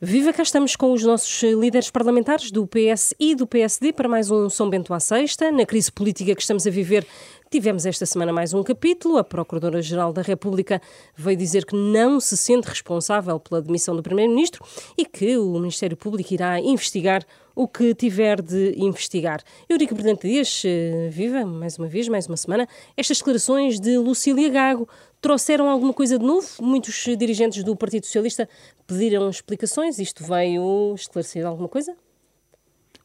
Viva, cá estamos com os nossos líderes parlamentares do PS e do PSD para mais um São Bento à Sexta. Na crise política que estamos a viver, tivemos esta semana mais um capítulo. A Procuradora-Geral da República veio dizer que não se sente responsável pela demissão do Primeiro-Ministro e que o Ministério Público irá investigar o que tiver de investigar. Eurico Brilhante Dias, eh, viva, mais uma vez, mais uma semana. Estas declarações de Lucília Gago trouxeram alguma coisa de novo? Muitos dirigentes do Partido Socialista pediram explicações. Isto veio esclarecer alguma coisa?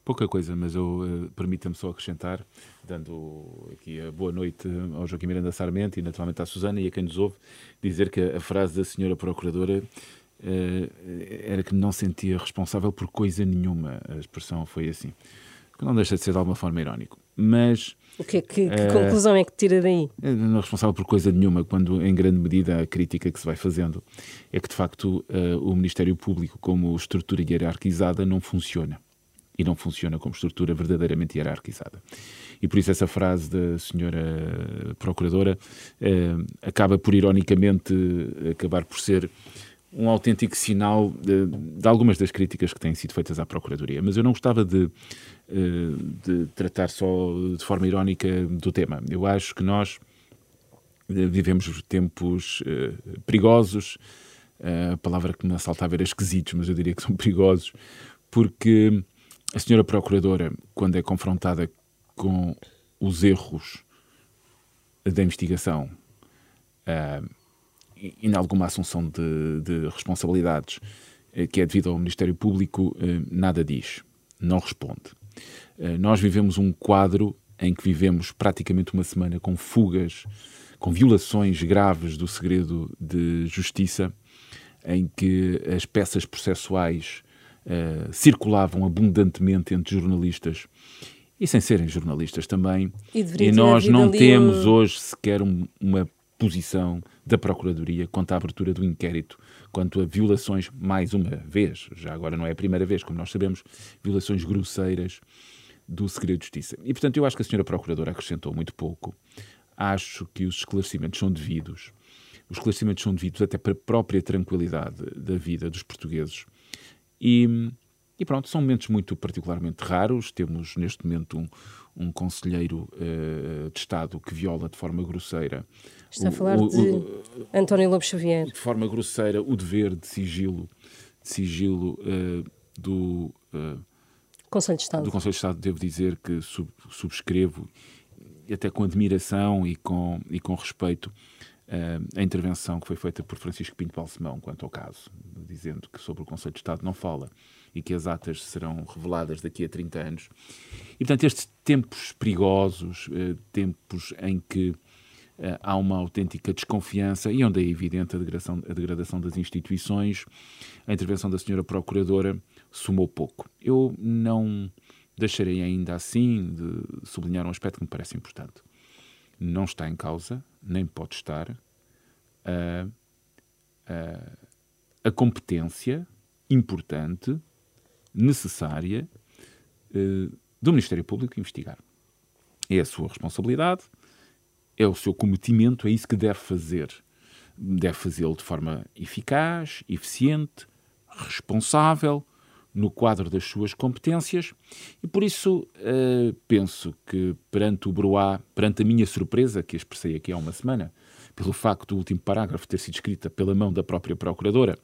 Pouca coisa, mas eu uh, permita-me só acrescentar, dando aqui a boa noite ao Joaquim Miranda Sarmento e naturalmente à Susana e a quem nos ouve, dizer que a frase da senhora Procuradora uh, era que não sentia responsável por coisa nenhuma. A expressão foi assim. Que não deixa de ser de alguma forma irónico. Mas. O que, é que, que uh, conclusão é que tira daí? Não é responsável por coisa nenhuma, quando em grande medida a crítica que se vai fazendo é que de facto uh, o Ministério Público, como estrutura hierarquizada, não funciona. E não funciona como estrutura verdadeiramente hierarquizada. E por isso essa frase da senhora Procuradora uh, acaba por, ironicamente, acabar por ser um autêntico sinal de, de, algumas das críticas que têm sido feitas à Procuradoria. Mas eu não gostava de, eh, de tratar só de forma irónica do tema. Eu acho que nós eh, vivemos tempos eh, perigosos. A palavra que me assaltava era esquisitos, mas eu diria que são perigosos, porque a senhora Procuradora, quando é confrontada com os erros da investigação, e em alguma assunção de, de responsabilidades eh, que é devido ao Ministério Público, eh, nada diz, não responde. Eh, nós vivemos um quadro em que vivemos praticamente uma semana com fugas, com violações graves do segredo de justiça, em que as peças processuais uh, circulavam abundantemente entre jornalistas e sem serem jornalistas também. E, e nós não temos um... hoje sequer um, uma posição da Procuradoria quanto à abertura do inquérito, quanto a violações, mais uma vez, já agora não é a primeira vez, como nós sabemos, violações grosseiras do segredo de justiça. E, portanto, eu acho que a senhora Procuradora acrescentou muito pouco. Acho que os esclarecimentos são devidos. Os esclarecimentos são devidos até para a própria tranquilidade da vida dos portugueses. E, e pronto, são momentos muito particularmente raros. Temos, neste momento, um, um conselheiro uh, de Estado que viola de forma grosseira. Está o, a falar o, de o, António Lobo Xavier. De forma grosseira, o dever de sigilo, de sigilo uh, do. Uh, Conselho de Estado. Do Conselho de Estado, devo dizer que sub, subscrevo, até com admiração e com, e com respeito, a intervenção que foi feita por Francisco Pinto Balsemão quanto ao caso, dizendo que sobre o Conselho de Estado não fala e que as atas serão reveladas daqui a 30 anos. E, portanto, estes tempos perigosos, eh, tempos em que eh, há uma autêntica desconfiança e onde é evidente a degradação, a degradação das instituições, a intervenção da senhora Procuradora somou pouco. Eu não deixarei ainda assim de sublinhar um aspecto que me parece importante. Não está em causa, nem pode estar, a, a, a competência importante necessária uh, do Ministério Público investigar. É a sua responsabilidade, é o seu cometimento, é isso que deve fazer. Deve fazê-lo de forma eficaz, eficiente, responsável, no quadro das suas competências, e por isso uh, penso que perante o Broá, perante a minha surpresa, que expressei aqui há uma semana, pelo facto do último parágrafo ter sido escrita pela mão da própria Procuradora,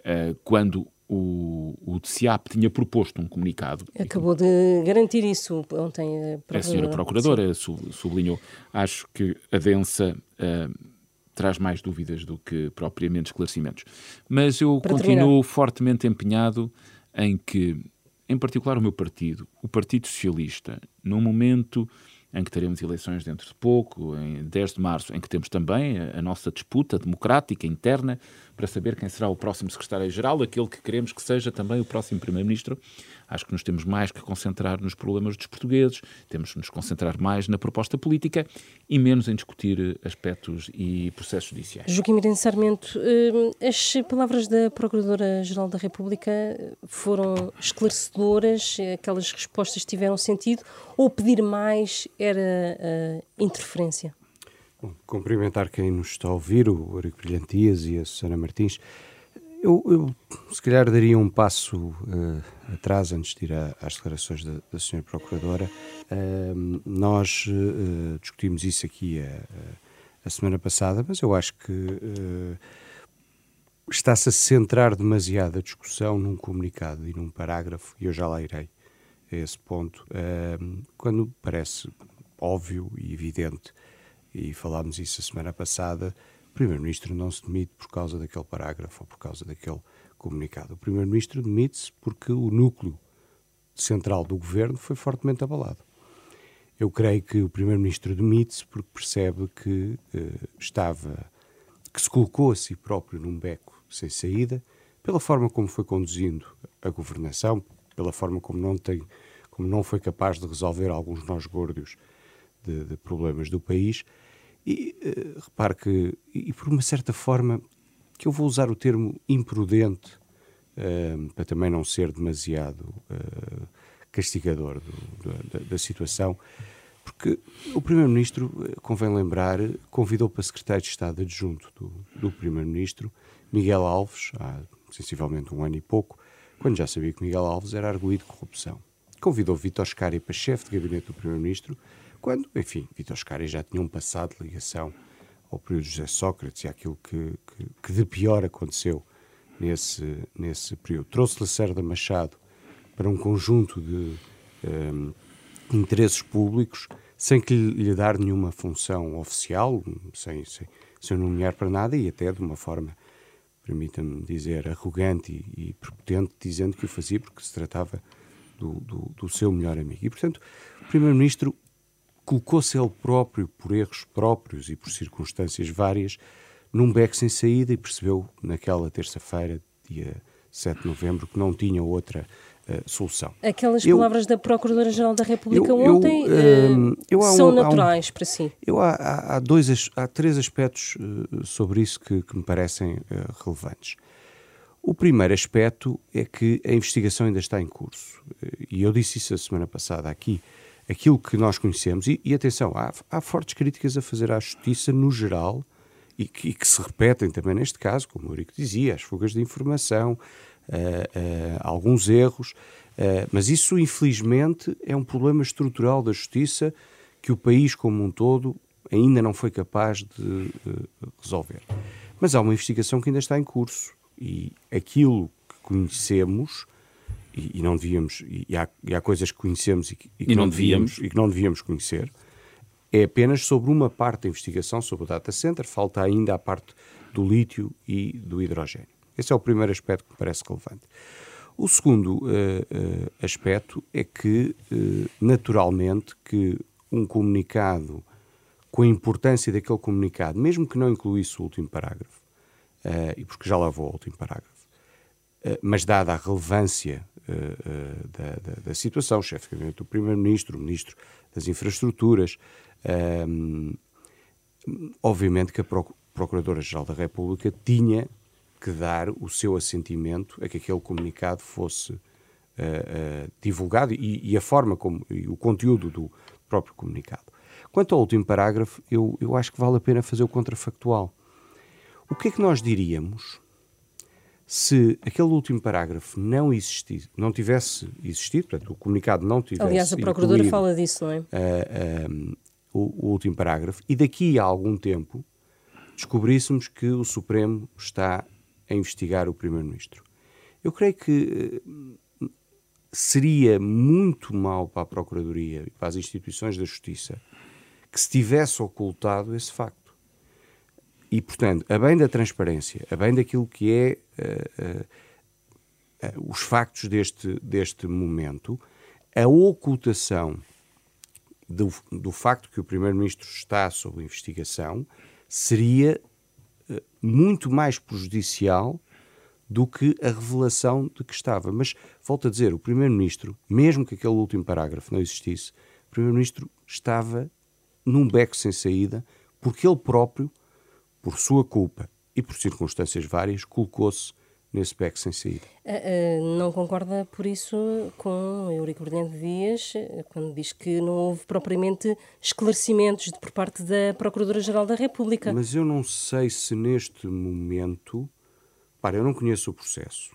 uh, quando o, o TCIAP tinha proposto um comunicado. Acabou de garantir isso ontem a, a senhora Procuradora sublinhou. Acho que a densa uh, traz mais dúvidas do que propriamente esclarecimentos. Mas eu Para continuo terminar. fortemente empenhado em que, em particular o meu partido, o Partido Socialista, num momento em que teremos eleições dentro de pouco, em 10 de março, em que temos também a, a nossa disputa democrática interna para saber quem será o próximo secretário-geral, aquele que queremos que seja também o próximo primeiro-ministro. Acho que nos temos mais que concentrar nos problemas dos portugueses, temos que nos concentrar mais na proposta política e menos em discutir aspectos e processos judiciais. Joaquim Miranda Sarmento, eh, as palavras da Procuradora-Geral da República foram esclarecedoras, aquelas respostas tiveram sentido, ou pedir mais era uh, interferência? Bom, cumprimentar quem nos está a ouvir, o Eurico Brilhantias e a Susana Martins. Eu, eu, se calhar daria um passo uh, atrás antes de ir a, às declarações da, da Sra. Procuradora. Uh, nós uh, discutimos isso aqui a, a, semana passada, mas eu acho que está-se a centrar demasiado a discussão num comunicado e num parágrafo, e eu já lá irei a esse ponto, quando parece óbvio e evidente, e falámos isso a semana passada, o Primeiro-Ministro não se demite por causa daquele parágrafo ou por causa daquele comunicado. O Primeiro-Ministro demite-se porque o núcleo central do governo foi fortemente abalado. Eu creio que o Primeiro-Ministro demite-se porque percebe que eh, estava, que se colocou a si próprio num beco sem saída, pela forma como foi conduzindo a governação, pela forma como não tem, como não foi capaz de resolver alguns nós gordos de, de problemas do país e uh, repare que, e por uma certa forma, que eu vou usar o termo imprudente uh, para também não ser demasiado uh, castigador do, da, da, situação, porque o Primeiro-Ministro, convém lembrar, convidou para secretário de Estado adjunto do, do Primeiro-Ministro Miguel Alves, há sensivelmente um ano e pouco, quando já sabia que Miguel Alves era arguído de corrupção. Convidou Vítor Scari para chefe de gabinete do Primeiro-Ministro quando, enfim, Vitor Scari já tinha um passado de ligação ao período de José Sócrates e àquilo que, que, que de pior aconteceu nesse, nesse período. Trouxe Lacerda Machado para um conjunto de um, interesses públicos sem que lhe, lhe dar nenhuma função oficial, sem, sem, sem nomear para nada e até de uma forma, permita-me dizer, arrogante e, e prepotente, dizendo que o fazia porque se tratava do, do, do seu melhor amigo. E, portanto, o Primeiro-Ministro colocou-se ele próprio, por erros próprios e por circunstâncias várias, num beco sem saída e percebeu naquela terça-feira, dia 7 de novembro, que não tinha outra uh, solução. Aquelas eu, palavras da Procuradora-Geral da República eu, ontem eu, uh, são um, naturais um, para si? Eu há, há, dois, há três aspectos uh, sobre isso que, que me parecem relevantes. O primeiro aspecto é que a investigação ainda está em curso. E eu disse isso a semana passada aqui aquilo que nós conhecemos, e, e atenção, há, há, fortes críticas a fazer à justiça no geral, e que, e que, se repetem também neste caso, como o Eurico dizia, as fugas de informação, uh, uh, alguns erros, uh, mas isso infelizmente é um problema estrutural da justiça que o país como um todo ainda não foi capaz de resolver. Mas há uma investigação que ainda está em curso e aquilo que conhecemos e, e não devíamos, e há, e há, coisas que conhecemos e que, que não, não devíamos, e que não devíamos conhecer, é apenas sobre uma parte da investigação sobre o data center, falta ainda a parte do lítio e do hidrogênio. Esse é o primeiro aspecto que me parece relevante. O segundo uh, uh, aspecto é que, uh, naturalmente, que um comunicado, com a importância daquele comunicado, mesmo que não incluísse o último parágrafo, e porque já lá vou ao último parágrafo, mas dada a relevância uh, da, da, da, situação, o chefe de gabinete do Primeiro-Ministro, o Ministro das Infraestruturas. Um, obviamente que a Procuradora-Geral da República tinha que dar o seu assentimento a que aquele comunicado fosse uh, uh, divulgado e, e, a forma como o conteúdo do próprio comunicado. Quanto ao último parágrafo, eu, eu acho que vale a pena fazer o contrafactual. O que é que nós diríamos se aquele último parágrafo não existisse, não tivesse existido, portanto, o comunicado não tivesse. Aliás, a Procuradora fala disso, não é? Uh, o, o, último parágrafo, e daqui a algum tempo descobríssemos que o Supremo está a investigar o Primeiro-Ministro. Eu creio que uh, seria muito mal para a Procuradoria e para as instituições da Justiça que se tivesse ocultado esse facto. E, portanto, a bem da transparência, a bem daquilo que é uh, uh, uh, os factos deste, deste momento, a ocultação do, do facto que o Primeiro-Ministro está sob investigação seria muito mais prejudicial do que a revelação de que estava. Mas, volto a dizer, o Primeiro-Ministro, mesmo que aquele último parágrafo não existisse, o Primeiro-Ministro estava num beco sem saída porque ele próprio por sua culpa e por circunstâncias várias, colocou-se nesse beco sem saída. Uh, uh, não concorda, por isso, com Eurico Brilhante Dias, quando diz que não houve propriamente esclarecimentos de, por parte da Procuradora-Geral da República? Mas eu não sei se neste momento Para, eu não conheço o processo.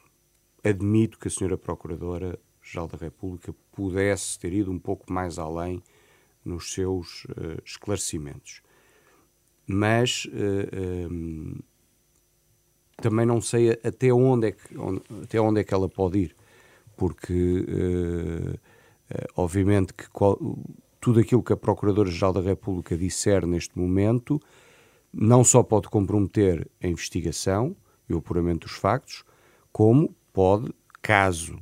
Admito que a senhora Procuradora-Geral da República pudesse ter ido um pouco mais além nos seus uh, esclarecimentos. Mas uh, um, também não sei até onde é que, onde, até onde é que ela pode ir, porque uh, obviamente que qual, tudo aquilo que a Procuradora-Geral da República disser neste momento não só pode comprometer a investigação e o apuramento dos factos, como pode, caso,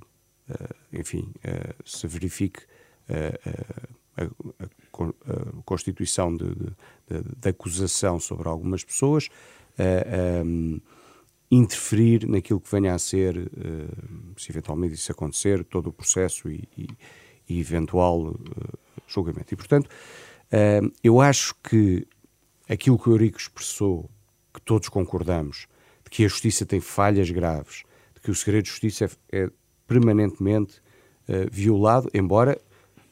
uh, enfim, se verifique constituição de, de, de, acusação sobre algumas pessoas, um, interferir naquilo que venha a ser, se eventualmente isso acontecer, todo o processo e, e, e eventual julgamento. E, portanto, eu acho que aquilo que o Eurico expressou, que todos concordamos, de que a justiça tem falhas graves, de que o segredo de justiça é, é permanentemente violado, embora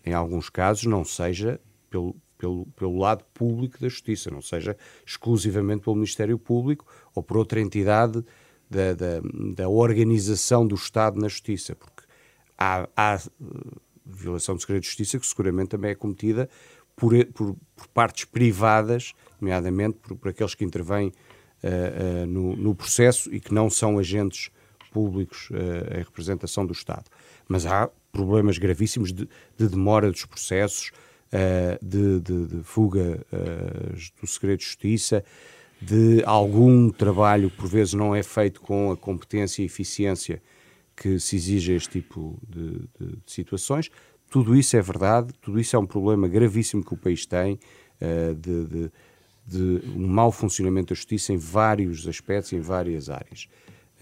em alguns casos não seja pelo, pelo, pelo lado público da justiça, não seja exclusivamente pelo Ministério Público ou por outra entidade da, da, da organização do Estado na justiça, porque há, há uh, violação do segredo de justiça que seguramente também é cometida por, por, por partes privadas, nomeadamente por, por aqueles que intervêm uh, uh, no, no, processo e que não são agentes públicos uh, em representação do Estado. Mas há problemas gravíssimos de, de demora dos processos, de, de, de, fuga do segredo de justiça, de algum trabalho que por vezes não é feito com a competência e eficiência que se exige a este tipo de, de, situações. Tudo isso é verdade, tudo isso é um problema gravíssimo que o país tem de, de, de, um mau funcionamento da justiça em vários aspectos, em várias áreas.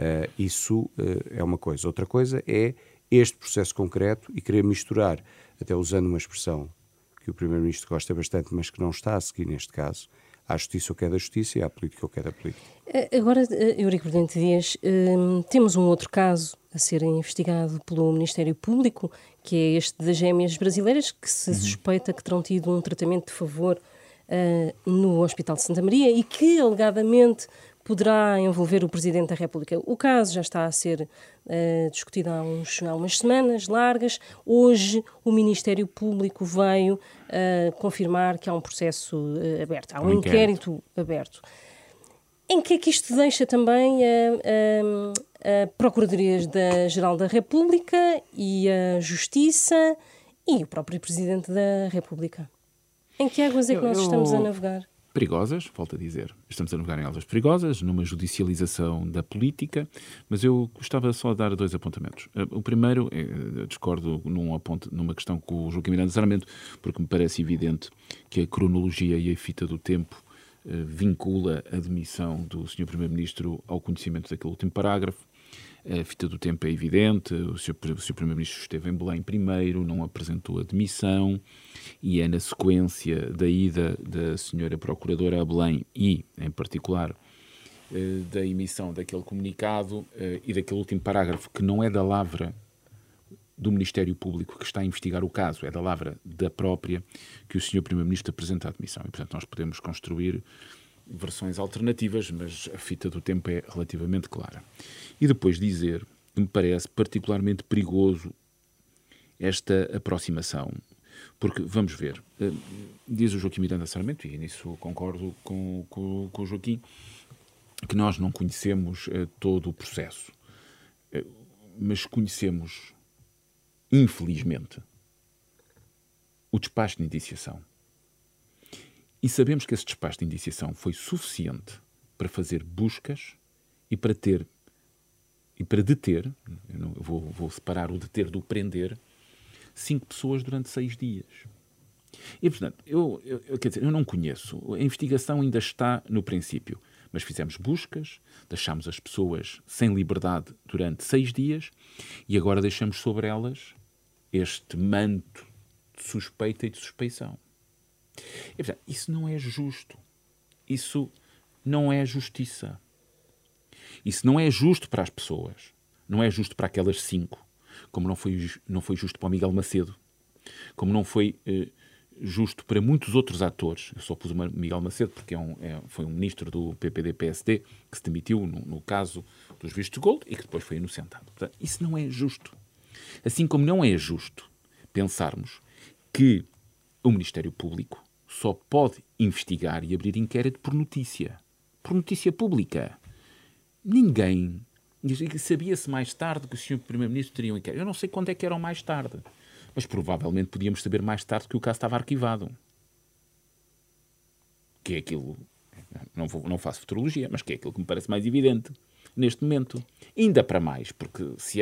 Uh, isso uh, é uma coisa. Outra coisa é este processo concreto e querer misturar, até usando uma expressão que o Primeiro-Ministro gosta bastante, mas que não está a seguir neste caso, à justiça o que é da justiça e à política o que é da política. Agora, Eurico Prudente Dias, temos um outro caso a ser investigado pelo Ministério Público, que é este das gêmeas brasileiras, que se uhum. suspeita que terão tido um tratamento de favor no Hospital de Santa Maria e que, alegadamente, poderá envolver o Presidente da República. O caso já está a ser uh, discutido há, uns, há umas semanas largas. Hoje, o Ministério Público veio uh, confirmar que há um processo uh, aberto, há um, um inquérito. inquérito aberto. Em que é que isto deixa também a, a Procuradoria-Geral da República e a Justiça e o próprio Presidente da República? Em que águas é que nós eu, estamos a navegar? Perigosas, volto a dizer. Estamos a navegar em águas perigosas, numa judicialização da política, mas eu gostava só de dar dois apontamentos. Eh, o primeiro, é, discordo num aponto, numa questão com o Joaquim Miranda Sarmento, porque me parece evidente que a cronologia e a fita do tempo eh, vincula a demissão do Sr. Primeiro-Ministro ao conhecimento daquele último parágrafo. A fita do tempo é evidente, o Sr. Primeiro-Ministro esteve em Belém primeiro, não apresentou a demissão, e é na sequência da ida da Sra. Procuradora a Belém e, em particular, eh, da emissão daquele comunicado eh, e daquele último parágrafo, que não é da lavra do Ministério Público que está a investigar o caso, é da lavra da própria que o Sr. Primeiro-Ministro apresenta a admissão. E, portanto, nós podemos construir versões alternativas, mas a fita do tempo é relativamente clara. E depois dizer que me parece particularmente perigoso esta aproximação, porque, vamos ver, eh, diz o Joaquim Miranda Sarmento, e nisso concordo com, com, com o Joaquim, que nós não conhecemos uh, todo o processo, uh, mas conhecemos infelizmente, o despacho de indiciação. E sabemos que esse despacho de indiciação foi suficiente para fazer buscas e para ter e para deter, vou, vou, separar o deter do prender, cinco pessoas durante seis dias. E, portanto, eu, eu, quer dizer, eu não conheço. A investigação ainda está no princípio. Mas fizemos buscas, deixámos as pessoas sem liberdade durante seis dias e agora deixamos sobre elas este manto de suspeita e de suspeição. E, portanto, isso não é justo. Isso não é justiça. Isso não é justo para as pessoas. Não é justo para aquelas cinco. Como não foi, não foi justo para o Miguel Macedo. Como não foi eh, justo para muitos outros atores. Eu só pus o Miguel Macedo porque é um, é, foi um ministro do PPD-PSD que se demitiu no, no, caso dos vistos de gold e que depois foi inocentado. Portanto, isso não é justo. Assim como não é justo pensarmos que o Ministério Público só pode investigar e abrir inquérito por notícia. Por notícia pública. Ninguém. Sabia-se mais tarde que o Sr. Primeiro-Ministro teria um inquérito. Eu não sei quando é que eram mais tarde mas provavelmente podíamos saber mais tarde que o caso estava arquivado. Que é aquilo. Não, vou, não faço futurologia, mas que é aquilo que me parece mais evidente neste momento. Ainda para mais, porque se,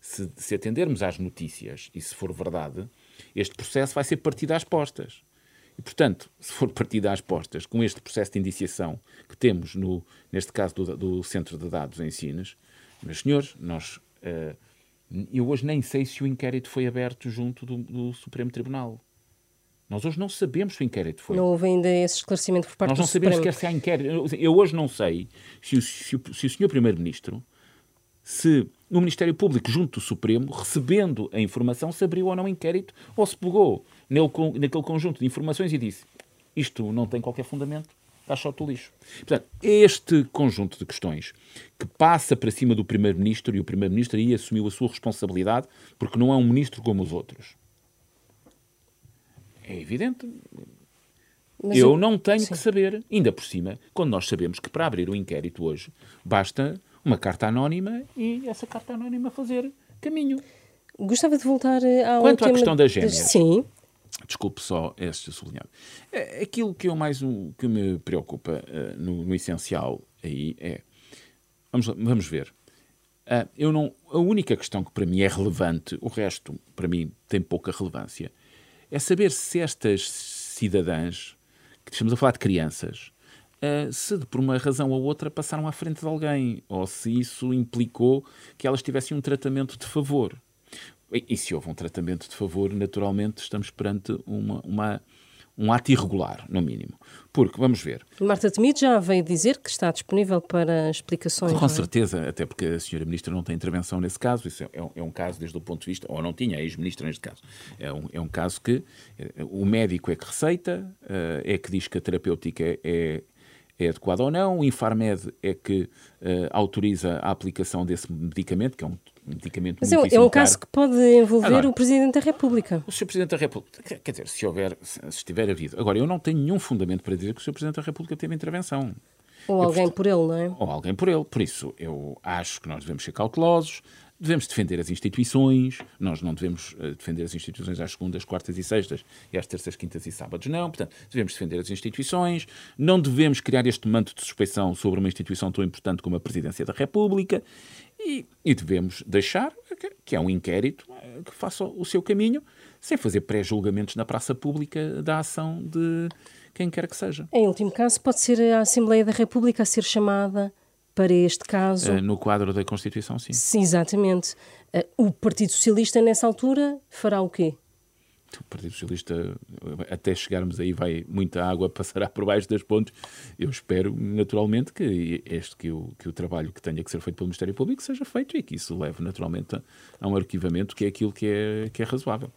se, se atendermos às notícias e se for verdade, este processo vai ser partido às postas. E, portanto, se for partido às postas com este processo de indiciação que temos, no, neste caso do, do Centro de Dados em Sines, meus senhores, nós. Uh, eu hoje nem sei se o inquérito foi aberto junto do, do, Supremo Tribunal. Nós hoje não sabemos se o inquérito foi. Não houve ainda esse esclarecimento por parte Nós não do sabemos Supremo. sequer se há inquérito. Eu hoje não sei se o, se o, se o senhor Primeiro-Ministro, se o Ministério Público, junto do Supremo, recebendo a informação, se abriu ou não inquérito ou se pegou naquele conjunto de informações e disse isto não tem qualquer fundamento, taxa o lixo. Portanto, este conjunto de questões que passa para cima do Primeiro-Ministro e o Primeiro-Ministro aí assumiu a sua responsabilidade porque não é um ministro como os outros. É evidente. Mas eu, não tenho sim. que saber, ainda por cima, quando nós sabemos que para abrir o inquérito hoje basta uma carta anónima e essa carta anónima fazer caminho. Gostava de voltar ao Quanto tema... à questão das gêmeas. Sim. Desculpe só este sublinhado. É, aquilo que eu mais que me preocupa uh, no, no, essencial aí é vamos, vamos ver. Uh, eu não, a única questão que para mim é relevante, o resto para mim tem pouca relevância, é saber se estas cidadãs, que estamos a falar de crianças, uh, se por uma razão ou outra passaram à frente de alguém, ou se isso implicou que elas tivessem um tratamento de favor. E, se houve um tratamento de favor, naturalmente estamos perante uma, uma, um ato irregular, no mínimo. Porque, vamos ver. Marta Temido já veio dizer que está disponível para explicações. Com é? certeza, até porque a senhora Ministra não tem intervenção nesse caso. Isso é, é, um caso, desde o ponto de vista, ou não tinha, a ex-ministra neste caso. É um, é um caso que eh, o médico é que receita, eh, é que diz que a terapêutica é, é adequada ou não, o Infarmed é que uh, autoriza a aplicação desse medicamento, que é um medicamento Mas é, é um caso que pode envolver agora, o Presidente da República. O Sr. Presidente da República, quer dizer, se houver, se estiver havido. Agora, eu não tenho nenhum fundamento para dizer que o Sr. Presidente da República teve intervenção. Ou alguém por ele, não é? Ou alguém por ele. Por isso, eu acho que nós devemos ser cautelosos, devemos defender as instituições, nós não devemos uh, defender as instituições às segundas, quartas e sextas e às terças, quintas e sábados, não. Portanto, devemos defender as instituições, não devemos criar este manto de suspeição sobre uma instituição tão importante como a Presidência da República e, e devemos deixar que, que é um inquérito uh, que faça o seu caminho sem fazer pré-julgamentos na praça pública da ação de quem quer que seja. Em último caso, pode ser a Assembleia da República a ser chamada para este caso. Uh, no quadro da Constituição, sim. sim exatamente. Uh, o Partido Socialista, nessa altura, fará o quê? O Partido Socialista, até chegarmos aí, vai muita água passará por baixo das pontes. Eu espero, naturalmente, que este que o, que o trabalho que tenha que ser feito pelo Ministério Público seja feito e que isso leve, naturalmente, a, a um arquivamento que é aquilo que é, que é razoável.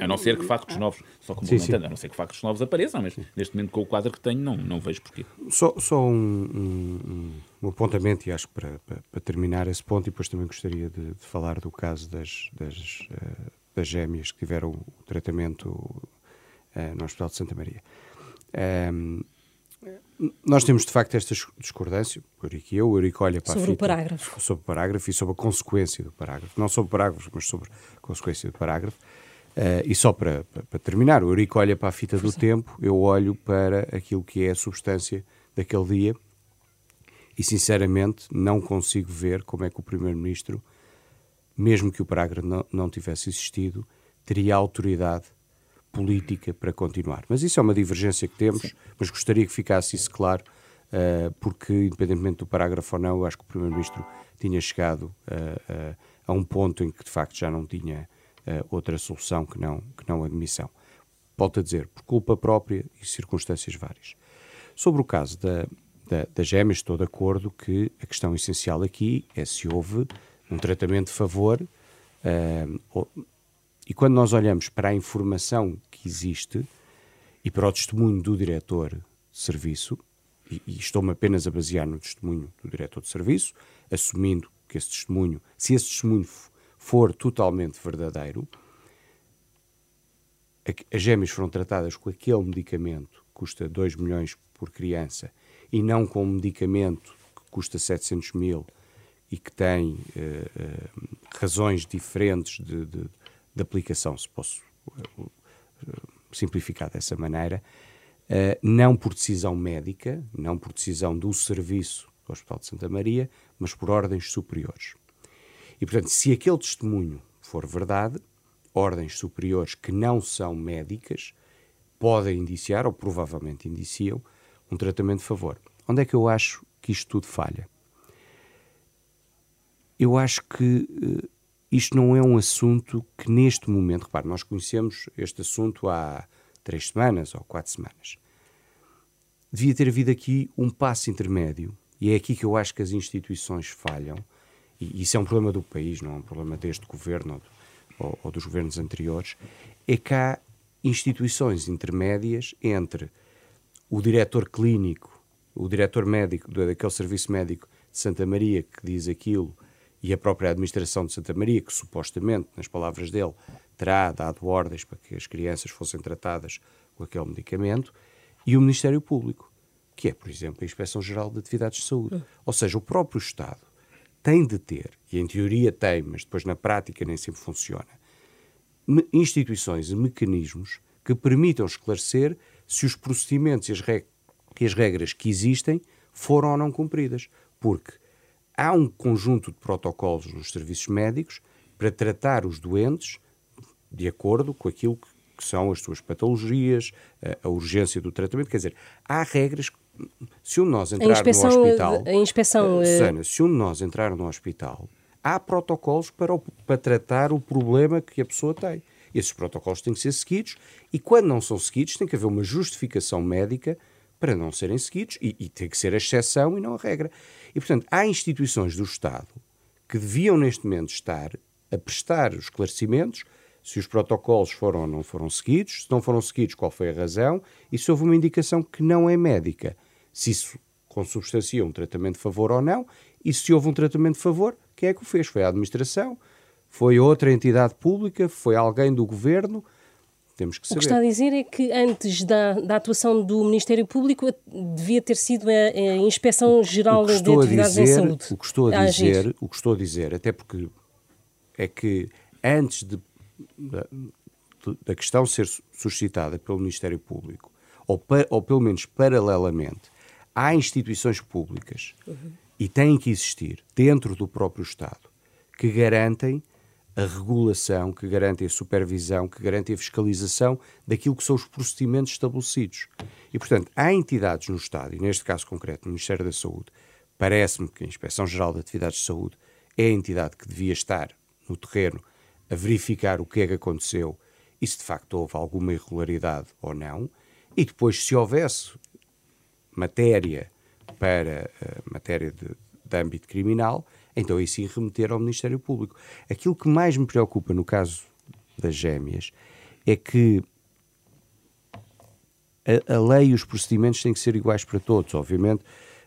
A não ser que factos novos, só como sim, sim. a não ser que factos novos apareçam, mas sim. neste momento, com o quadro que tenho, não, não vejo porquê. Só, só um, um, um apontamento, e acho que para, para, para, terminar esse ponto, e depois também gostaria de, de falar do caso das. das uh, das gêmeas que tiveram o tratamento uh, no Hospital de Santa Maria. Um, nós temos de facto esta discordância, o Eurico e eu, o Eurico olha para sobre a fita, o parágrafo. Sobre o parágrafo e sobre a consequência do parágrafo. Não sobre o parágrafo, mas sobre a consequência do parágrafo. Uh, e só para, para, para, terminar, o Eurico olha para a fita do tempo, eu olho para aquilo que é a substância daquele dia e, sinceramente, não consigo ver como é que o Primeiro-Ministro mesmo que o parágrafo não, não tivesse existido, teria autoridade política para continuar. Mas isso é uma divergência que temos, Sim. mas gostaria que ficasse isso claro, uh, porque, independentemente do parágrafo ou não, eu acho que o Primeiro-Ministro tinha chegado uh, uh, a um ponto em que, de facto, já não tinha outra solução que não, que não admissão. Volto a dizer, por culpa própria e circunstâncias várias. Sobre o caso da, da, das gêmeas, estou de acordo que a questão essencial aqui é se houve um tratamento de favor uh, e quando nós olhamos para a informação que existe e para o testemunho do diretor de serviço, e, e estou-me apenas a basear no testemunho do diretor de serviço, assumindo que esse testemunho, se esse testemunho for totalmente verdadeiro, as gêmeas foram tratadas com aquele medicamento que custa 2 milhões por criança e não com um medicamento que custa 700 mil e que tem uh, uh, razões diferentes de, de, de, aplicação, se posso uh, simplificar dessa maneira, não por decisão médica, não por decisão do serviço do Hospital de Santa Maria, mas por ordens superiores. E, portanto, se aquele testemunho for verdade, ordens superiores que não são médicas podem indiciar, ou provavelmente indiciam, um tratamento de favor. Onde é que eu acho que isto tudo falha? Eu acho que uh, isto não é um assunto que neste momento, repare, nós conhecemos este assunto há três semanas ou quatro semanas. Devia ter havido aqui um passo intermédio, e é aqui que eu acho que as instituições falham, e isso é um problema do país, não é um problema deste governo ou, ou dos governos anteriores, é que há instituições intermédias entre o diretor clínico, o diretor médico daquele serviço médico de Santa Maria que diz aquilo e a própria administração de Santa Maria, que supostamente, nas palavras dele, terá dado ordens para que as crianças fossem tratadas com aquele medicamento, e o Ministério Público, que é, por exemplo, a Inspeção Geral de Atividades de Saúde. Ou seja, o próprio Estado tem de ter, e em teoria tem, mas depois na prática nem sempre funciona, instituições e mecanismos que permitam esclarecer se os procedimentos e as regras que existem foram ou não cumpridas. Porque há um conjunto de protocolos nos serviços médicos para tratar os doentes de acordo com aquilo que, que são as suas patologias, a, a, urgência do tratamento. Quer dizer, há regras. Se um de nós entrar no hospital. A inspeção. Uh, Susana, se um de nós entrar no hospital, há protocolos para, o, para tratar o problema que a pessoa tem. Esses protocolos têm que ser seguidos e, quando não são seguidos, tem que haver uma justificação médica para não serem seguidos e, e tem que ser a exceção e não a regra. E, portanto, há instituições do Estado que deviam, neste momento, estar a prestar os esclarecimentos se os protocolos foram ou não foram seguidos, se não foram seguidos, qual foi a razão e se houve uma indicação que não é médica, se isso consubstancia um tratamento de favor ou não, e se houve um tratamento de favor, quem é que o fez? Foi a administração? Foi outra entidade pública? Foi alguém do governo? Temos que saber. O que está a dizer é que antes da, da atuação do Ministério Público devia ter sido a, a Inspeção Geral de Atividades dizer, em Saúde. O que estou a, dizer, o que estou a dizer, até porque é que antes de, da, da questão ser suscitada pelo Ministério Público, ou, ou pelo menos paralelamente, há instituições públicas uhum. e têm que existir dentro do próprio Estado que garantem a regulação, que garantem a supervisão, que garantem a fiscalização daquilo que são os procedimentos estabelecidos. E, portanto, há entidades no Estado, e neste caso concreto, no Ministério da Saúde, parece-me que a Inspeção Geral de Atividades de Saúde é a entidade que devia estar no terreno a verificar o que é que aconteceu e se de facto houve alguma irregularidade ou não, e depois, se houvesse matéria para uh, matéria de, de âmbito criminal, então aí sim remeter ao Ministério Público. Aquilo que mais me preocupa no caso das gêmeas é que a, a lei e os procedimentos têm que ser iguais para todos, obviamente, uh,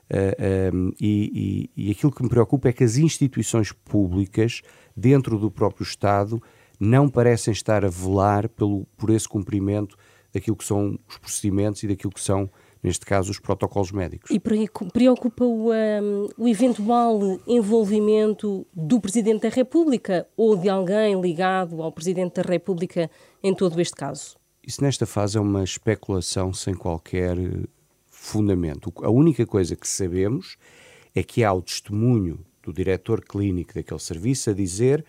eh, um, eh, e, e, e aquilo que me preocupa é que as instituições públicas, dentro do próprio Estado, não parecem estar a velar pelo, por esse cumprimento daquilo que são os procedimentos e daquilo que são neste caso, os protocolos médicos. E preocupa o, um, o eventual envolvimento do Presidente da República ou de alguém ligado ao Presidente da República em todo este caso? Isso, nesta fase, é uma especulação sem qualquer eh, fundamento. A única coisa que sabemos é que há o testemunho do diretor clínico daquele serviço a dizer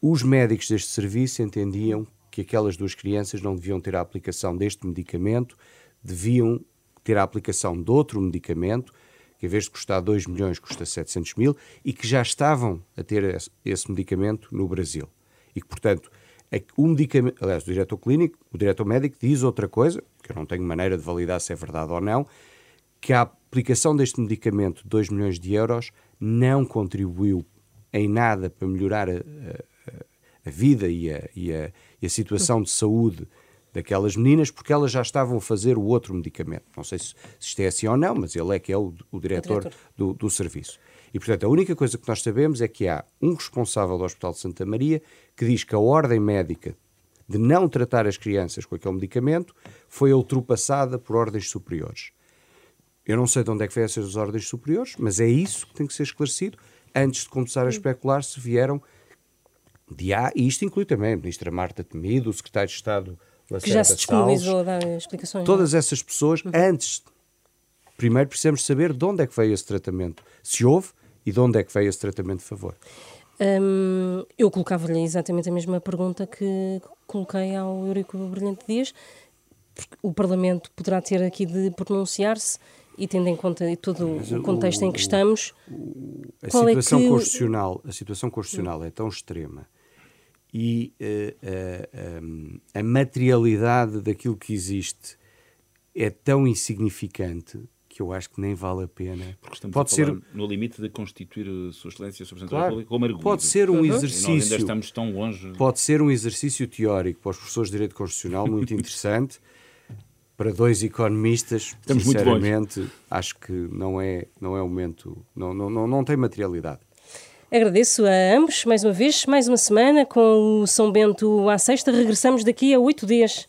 os médicos deste serviço entendiam que aquelas duas crianças não deviam ter a aplicação deste medicamento, deviam ter a aplicação de outro medicamento, que em vez de custar 2 milhões, custa 700 mil, e que já estavam a ter esse medicamento no Brasil. E que, portanto, o medicamento, aliás, o diretor clínico, o diretor médico diz outra coisa, que eu não tenho maneira de validar se é verdade ou não, que a aplicação deste medicamento de 2 milhões de euros não contribuiu em nada para melhorar a, a, a vida e a, e e a situação de saúde daquelas meninas, porque elas já estavam a fazer o outro medicamento. Não sei se, se isto é assim ou não, mas ele é que é o, o diretor, o diretor. Do, do serviço. E, portanto, a única coisa que nós sabemos é que há um responsável do Hospital de Santa Maria que diz que a ordem médica de não tratar as crianças com aquele medicamento foi ultrapassada por ordens superiores. Eu não sei de onde é que vêm essas ordens superiores, mas é isso que tem que ser esclarecido antes de começar a especular se vieram de A, e isto inclui também a ministra Marta Temido, o secretário de Estado que já se disponibilizou a dar explicações. É? Todas essas pessoas, uhum. antes, primeiro precisamos saber de onde é que veio esse tratamento, se houve e de onde é que veio esse tratamento de favor. Hum, eu colocava-lhe exatamente a mesma pergunta que coloquei ao Eurico Brilhante Dias. O Parlamento poderá ter aqui de pronunciar-se e tendo em conta todo Mas o contexto o, em que estamos, o, a é situação é que... constitucional, a situação constitucional é tão extrema e uh, uh, a materialidade daquilo que existe é tão insignificante que eu acho que nem vale a pena. Porque estamos pode ser no limite de constituir a Sua Excelência sobre claro, República como arguido. Pode ser um exercício. ainda estamos tão longe. Pode ser um exercício teórico para os professores de Direito Constitucional muito interessante para dois economistas, Estamos sinceramente, acho que não é, não é o momento, não, não, não, não tem materialidade. Agradeço a ambos mais uma vez, mais uma semana com o São Bento à sexta. Regressamos daqui a oito dias.